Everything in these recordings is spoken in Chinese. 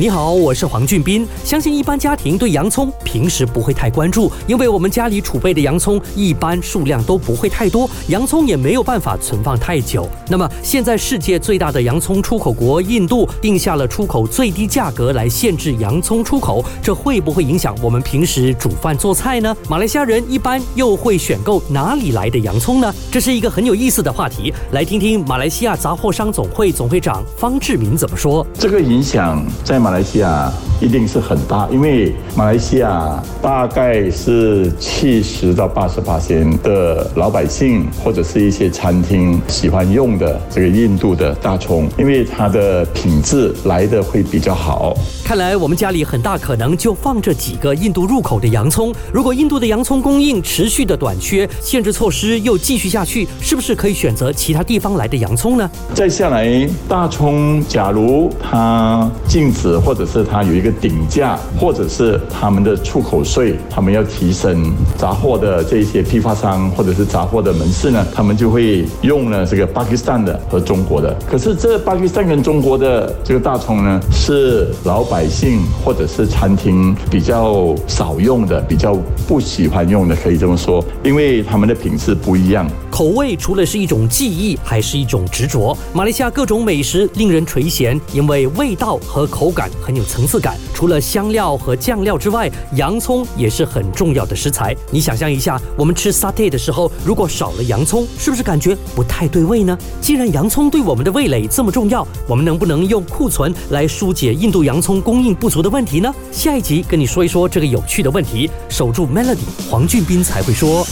你好，我是黄俊斌。相信一般家庭对洋葱平时不会太关注，因为我们家里储备的洋葱一般数量都不会太多，洋葱也没有办法存放太久。那么现在世界最大的洋葱出口国印度定下了出口最低价格来限制洋葱出口，这会不会影响我们平时煮饭做菜呢？马来西亚人一般又会选购哪里来的洋葱呢？这是一个很有意思的话题，来听听马来西亚杂货商总会总会长方志明怎么说。这个影响在马马来西亚一定是很大，因为马来西亚大概是七十到八十八千的老百姓或者是一些餐厅喜欢用的这个印度的大葱，因为它的品质来的会比较好。看来我们家里很大可能就放着几个印度入口的洋葱。如果印度的洋葱供应持续的短缺，限制措施又继续下去，是不是可以选择其他地方来的洋葱呢？再下来，大葱假如它禁止，或者是它有一个顶价，或者是他们的出口税，他们要提升，杂货的这些批发商或者是杂货的门市呢，他们就会用了这个巴基斯坦的和中国的。可是这巴基斯坦跟中国的这个大葱呢，是老。百姓或者是餐厅比较少用的，比较不喜欢用的，可以这么说，因为他们的品质不一样。口味除了是一种记忆，还是一种执着。马来西亚各种美食令人垂涎，因为味道和口感很有层次感。除了香料和酱料之外，洋葱也是很重要的食材。你想象一下，我们吃沙爹的时候，如果少了洋葱，是不是感觉不太对味呢？既然洋葱对我们的味蕾这么重要，我们能不能用库存来疏解印度洋葱？供应不足的问题呢？下一集跟你说一说这个有趣的问题。守住 Melody，黄俊斌才会说。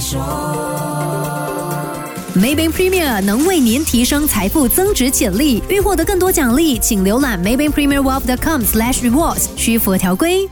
说。Maybank Premier 能为您提升财富增值潜力。欲获得更多奖励，请浏览 Maybank Premier Wealth.com/rewards，需符合条规。